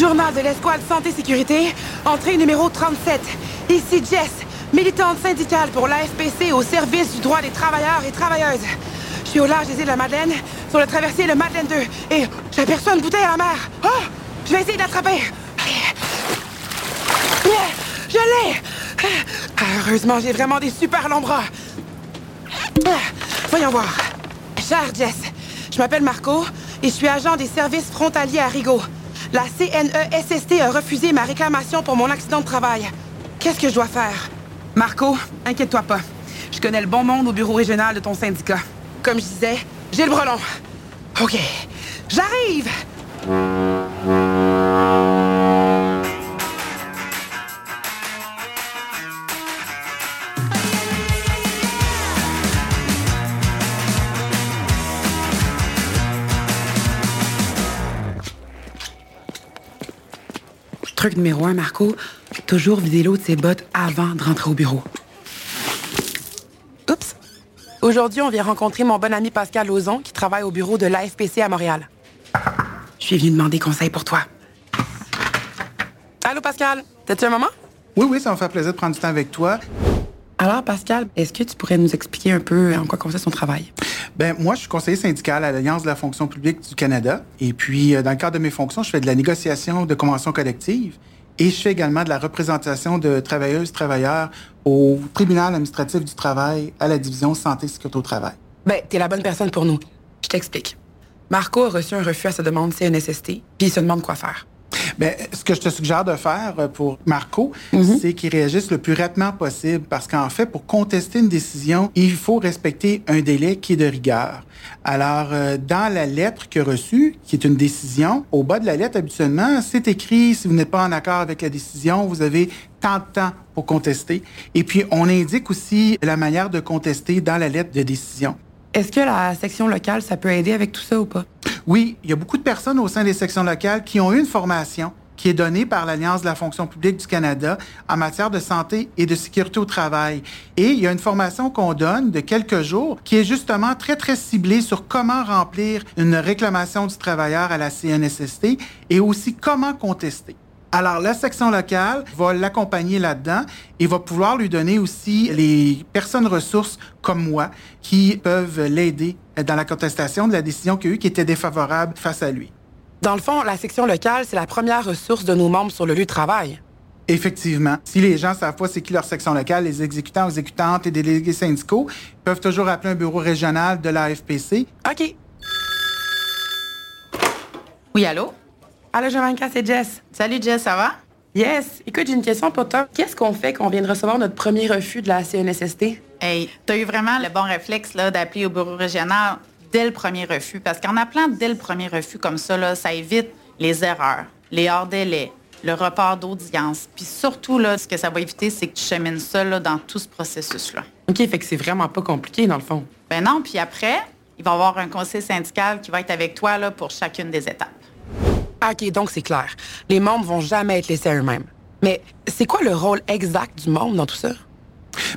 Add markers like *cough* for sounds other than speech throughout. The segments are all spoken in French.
Journal de l'escouade santé-sécurité, entrée numéro 37. Ici Jess, militante syndicale pour l'AFPC au service du droit des travailleurs et travailleuses. Je suis au large des îles de la Madeleine, sur le traversier le Madeleine 2, et j'aperçois une bouteille à la mer. Oh! Je vais essayer d'attraper. Je l'ai! Heureusement, j'ai vraiment des super longs bras. Voyons voir. Cher Jess, je m'appelle Marco et je suis agent des services frontaliers à Rigaud. La CNESST a refusé ma réclamation pour mon accident de travail. Qu'est-ce que je dois faire? Marco, inquiète-toi pas. Je connais le bon monde au bureau régional de ton syndicat. Comme je disais, j'ai le brelon. OK. J'arrive! Truc numéro un, Marco, toujours vider l'eau de ses bottes avant de rentrer au bureau. Oups. Aujourd'hui, on vient rencontrer mon bon ami Pascal Lauzon qui travaille au bureau de l'AFPC à Montréal. Je suis venu demander conseil pour toi. Allô, Pascal? T'as-tu un moment? Oui, oui, ça me fait plaisir de prendre du temps avec toi. Alors, Pascal, est-ce que tu pourrais nous expliquer un peu en quoi consiste son travail? Ben, moi, je suis conseiller syndical à l'Alliance de la fonction publique du Canada. Et puis, euh, dans le cadre de mes fonctions, je fais de la négociation de conventions collectives et je fais également de la représentation de travailleuses, travailleurs au tribunal administratif du travail à la division santé et sécurité au travail. Ben, t'es la bonne personne pour nous. Je t'explique. Marco a reçu un refus à sa demande CNSST, puis il se demande quoi faire. Bien, ce que je te suggère de faire euh, pour Marco, c'est qu'il réagisse le plus rapidement possible parce qu'en fait, pour contester une décision, il faut respecter un délai qui est de rigueur. Alors, euh, dans la lettre a reçue, qui est une décision, au bas de la lettre, habituellement, c'est écrit, si vous n'êtes pas en accord avec la décision, vous avez tant de temps pour contester. Et puis, on indique aussi la manière de contester dans la lettre de décision. Est-ce que la section locale, ça peut aider avec tout ça ou pas? Oui, il y a beaucoup de personnes au sein des sections locales qui ont eu une formation qui est donnée par l'Alliance de la fonction publique du Canada en matière de santé et de sécurité au travail. Et il y a une formation qu'on donne de quelques jours qui est justement très, très ciblée sur comment remplir une réclamation du travailleur à la CNSST et aussi comment contester. Alors, la section locale va l'accompagner là-dedans et va pouvoir lui donner aussi les personnes ressources comme moi qui peuvent l'aider dans la contestation de la décision qu'il a eue qui était défavorable face à lui. Dans le fond, la section locale, c'est la première ressource de nos membres sur le lieu de travail. Effectivement. Si les gens savent pas c'est qui leur section locale, les exécutants, exécutantes et délégués syndicaux peuvent toujours appeler un bureau régional de l'AFPC. OK. Oui, allô? Allô, Jovanka, c'est Jess. Salut, Jess, ça va? Yes. Écoute, j'ai une question pour toi. Qu'est-ce qu'on fait quand on vient de recevoir notre premier refus de la CNSST? Hey, t'as eu vraiment le bon réflexe là, d'appeler au bureau régional dès le premier refus. Parce qu'en appelant dès le premier refus comme ça, là, ça évite les erreurs, les hors-délais, le report d'audience. Puis surtout, là, ce que ça va éviter, c'est que tu chemines ça là, dans tout ce processus-là. OK, fait que c'est vraiment pas compliqué, dans le fond. Ben non, puis après, il va y avoir un conseil syndical qui va être avec toi là, pour chacune des étapes. OK, donc c'est clair. Les membres vont jamais être laissés à eux-mêmes. Mais c'est quoi le rôle exact du membre dans tout ça?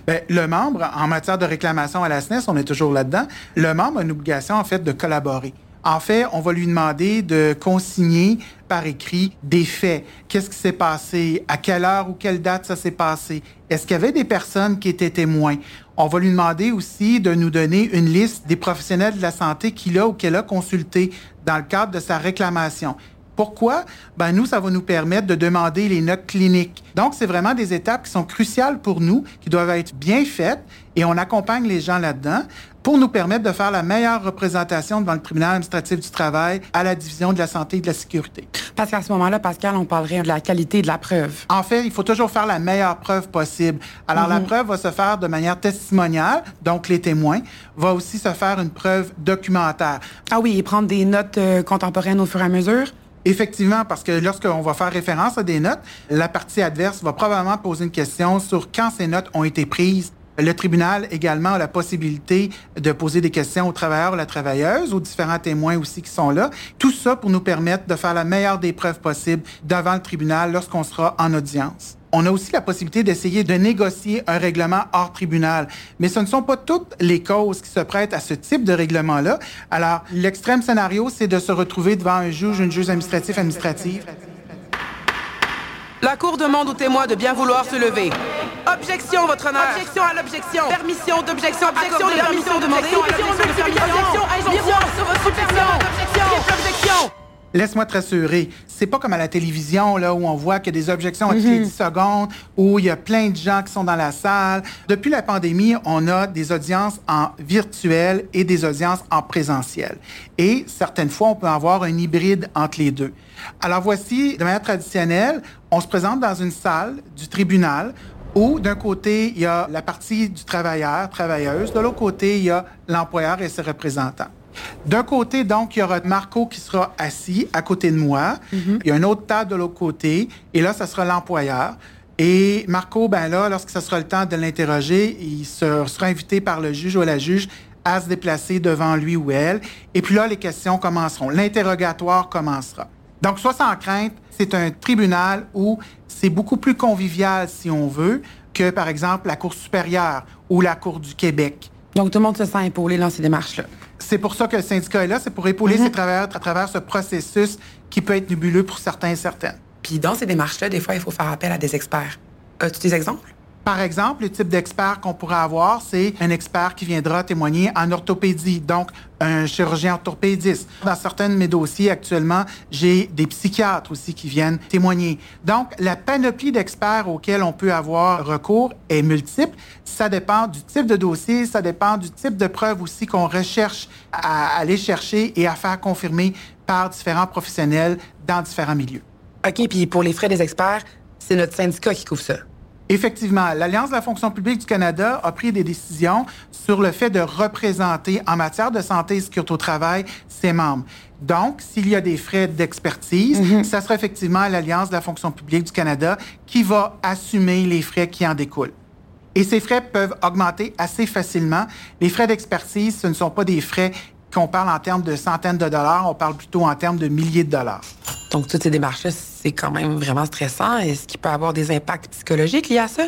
Bien, le membre, en matière de réclamation à la SNES, on est toujours là-dedans, le membre a une obligation, en fait, de collaborer. En fait, on va lui demander de consigner par écrit des faits. Qu'est-ce qui s'est passé? À quelle heure ou quelle date ça s'est passé? Est-ce qu'il y avait des personnes qui étaient témoins? On va lui demander aussi de nous donner une liste des professionnels de la santé qu'il a ou qu'elle a consulté dans le cadre de sa réclamation. Pourquoi? Ben, nous, ça va nous permettre de demander les notes cliniques. Donc, c'est vraiment des étapes qui sont cruciales pour nous, qui doivent être bien faites, et on accompagne les gens là-dedans pour nous permettre de faire la meilleure représentation devant le tribunal administratif du travail à la division de la santé et de la sécurité. Parce qu'à ce moment-là, Pascal, on parlerait de la qualité de la preuve. En fait, il faut toujours faire la meilleure preuve possible. Alors, la preuve va se faire de manière testimoniale, donc les témoins, va aussi se faire une preuve documentaire. Ah oui, et prendre des notes euh, contemporaines au fur et à mesure? Effectivement, parce que lorsqu'on va faire référence à des notes, la partie adverse va probablement poser une question sur quand ces notes ont été prises. Le tribunal également a la possibilité de poser des questions aux travailleurs la travailleuse, aux différents témoins aussi qui sont là. Tout ça pour nous permettre de faire la meilleure des preuves possibles devant le tribunal lorsqu'on sera en audience. On a aussi la possibilité d'essayer de négocier un règlement hors tribunal. Mais ce ne sont pas toutes les causes qui se prêtent à ce type de règlement-là. Alors, l'extrême scénario, c'est de se retrouver devant un juge, une juge administratif, administrative. La Cour demande aux témoins de bien vouloir se lever. Objection, votre honneur. Objection à l'objection. Permission d'objection. Objection de permission demandée. Objection de permission. Injonction sur votre objection. Objection. Laisse-moi te rassurer, c'est pas comme à la télévision là où on voit qu'il y a des objections à toutes les 10 secondes, où il y a plein de gens qui sont dans la salle. Depuis la pandémie, on a des audiences en virtuel et des audiences en présentiel. Et certaines fois, on peut avoir un hybride entre les deux. Alors voici, de manière traditionnelle, on se présente dans une salle du tribunal où d'un côté, il y a la partie du travailleur, travailleuse, de l'autre côté, il y a l'employeur et ses représentants. D'un côté, donc, il y aura Marco qui sera assis à côté de moi. Il y a une autre table de l'autre côté. Et là, ça sera l'employeur. Et Marco, ben là, lorsque ce sera le temps de l'interroger, il se- sera invité par le juge ou la juge à se déplacer devant lui ou elle. Et puis là, les questions commenceront. L'interrogatoire commencera. Donc, sois sans crainte, c'est un tribunal où c'est beaucoup plus convivial, si on veut, que, par exemple, la Cour supérieure ou la Cour du Québec. Donc, tout le monde se sent épaulé dans ces démarches-là. C'est pour ça que le syndicat est là, c'est pour épauler ses travailleurs à travers ce processus qui peut être nébuleux pour certains et certaines. Puis, dans ces démarches-là, des fois, il faut faire appel à des experts. As-tu des exemples? Par exemple, le type d'expert qu'on pourrait avoir, c'est un expert qui viendra témoigner en orthopédie, donc un chirurgien orthopédiste. Dans certains de mes dossiers actuellement, j'ai des psychiatres aussi qui viennent témoigner. Donc, la panoplie d'experts auxquels on peut avoir recours est multiple. Ça dépend du type de dossier, ça dépend du type de preuve aussi qu'on recherche à aller chercher et à faire confirmer par différents professionnels dans différents milieux. OK, puis pour les frais des experts, c'est notre syndicat qui couvre ça. Effectivement, l'Alliance de la fonction publique du Canada a pris des décisions sur le fait de représenter en matière de santé et sécurité au travail ses membres. Donc, s'il y a des frais d'expertise, ça sera effectivement l'Alliance de la fonction publique du Canada qui va assumer les frais qui en découlent. Et ces frais peuvent augmenter assez facilement. Les frais d'expertise, ce ne sont pas des frais qu'on parle en termes de centaines de dollars, on parle plutôt en termes de milliers de dollars. Donc, toutes ces démarches-là, c'est quand même vraiment stressant. Est-ce qu'il peut avoir des impacts psychologiques liés à ça?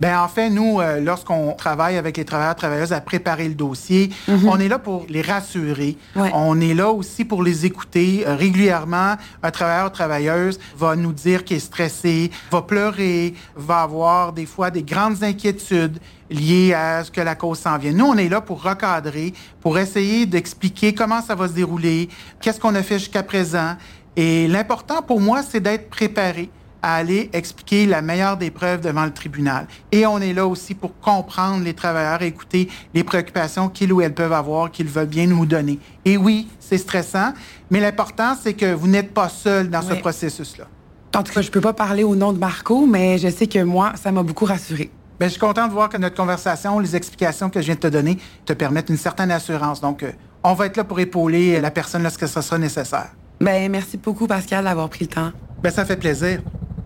Ben en fait, nous, euh, lorsqu'on travaille avec les travailleurs travailleuses à préparer le dossier, on est là pour les rassurer. Ouais. On est là aussi pour les écouter. Euh, régulièrement, un travailleur travailleuse va nous dire qu'il est stressé, va pleurer, va avoir des fois des grandes inquiétudes liées à ce que la cause s'en vient. Nous, on est là pour recadrer, pour essayer d'expliquer comment ça va se dérouler, qu'est-ce qu'on a fait jusqu'à présent. Et l'important pour moi, c'est d'être préparé à aller expliquer la meilleure des preuves devant le tribunal. Et on est là aussi pour comprendre les travailleurs, écouter les préoccupations qu'ils ou elles peuvent avoir, qu'ils veulent bien nous donner. Et oui, c'est stressant, mais l'important, c'est que vous n'êtes pas seul dans ce processus-là. En tout cas, je peux pas parler au nom de Marco, mais je sais que moi, ça m'a beaucoup rassurée. Ben, je suis content de voir que notre conversation, les explications que je viens de te donner, te permettent une certaine assurance. Donc, euh, on va être là pour épauler la personne lorsque ce sera nécessaire. Ben, merci beaucoup, Pascal, d'avoir pris le temps. Ben, ça fait plaisir.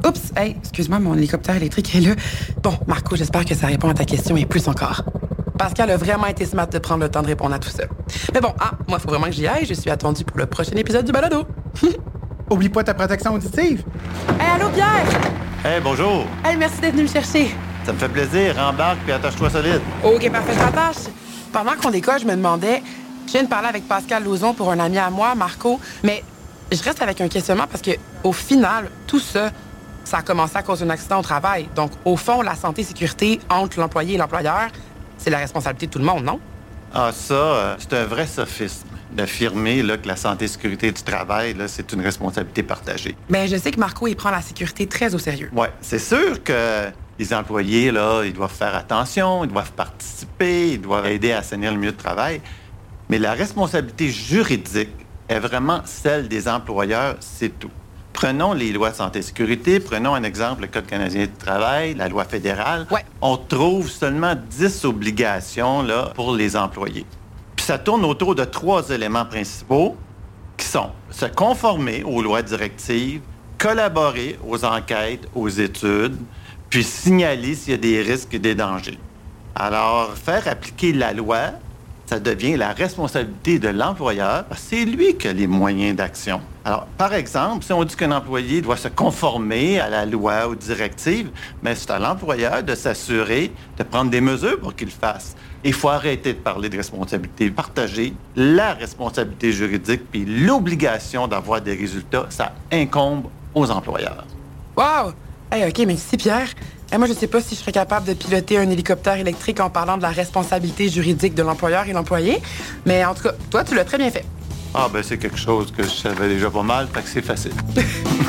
Oups, hey, excuse-moi, mon hélicoptère électrique est là. Bon, Marco, j'espère que ça répond à ta question et plus encore. Pascal a vraiment été smart de prendre le temps de répondre à tout ça. Mais bon, ah, moi, il faut vraiment que j'y aille. Je suis attendue pour le prochain épisode du balado. *laughs* Oublie pas ta protection auditive. Hey, allô, Pierre? Hey, bonjour. Hey, merci d'être venu me chercher. Ça me fait plaisir. Embarque puis attache-toi solide. OK, parfait, je m'attache. Pendant qu'on décolle, je me demandais, je viens de parler avec Pascal Lauzon pour un ami à moi, Marco, mais je reste avec un questionnement parce que au final, tout ça, ça a commencé à cause d'un accident au travail. Donc, au fond, la santé et sécurité entre l'employé et l'employeur, c'est la responsabilité de tout le monde, non? Ah, ça, euh, c'est un vrai sophisme d'affirmer là, que la santé et sécurité du travail, c'est une responsabilité partagée. Mais je sais que Marco, il prend la sécurité très au sérieux. Ouais, c'est sûr que les employés, là, ils doivent faire attention, ils doivent participer, ils doivent aider à assainir le milieu de travail. Mais la responsabilité juridique est vraiment celle des employeurs, c'est tout. Prenons les lois de santé et sécurité, prenons un exemple, le Code canadien du travail, la loi fédérale. Ouais. On trouve seulement 10 obligations là, pour les employés. Puis ça tourne autour de trois éléments principaux qui sont se conformer aux lois directives, collaborer aux enquêtes, aux études, puis signaler s'il y a des risques et des dangers. Alors, faire appliquer la loi, ça devient la responsabilité de l'employeur, c'est lui qui a les moyens d'action. Alors, par exemple, si on dit qu'un employé doit se conformer à la loi, aux directives, mais c'est à l'employeur de s'assurer de prendre des mesures pour qu'il le fasse. Il faut arrêter de parler de responsabilité partagée. La responsabilité juridique puis l'obligation d'avoir des résultats, ça incombe aux employeurs. Wow! Hey, OK, si, Pierre, hey, moi, je sais pas si je serais capable de piloter un hélicoptère électrique en parlant de la responsabilité juridique de l'employeur et l'employé. Mais en tout cas, toi, tu l'as très bien fait. Ah, ben c'est quelque chose que je savais déjà pas mal, fait que c'est facile. *laughs*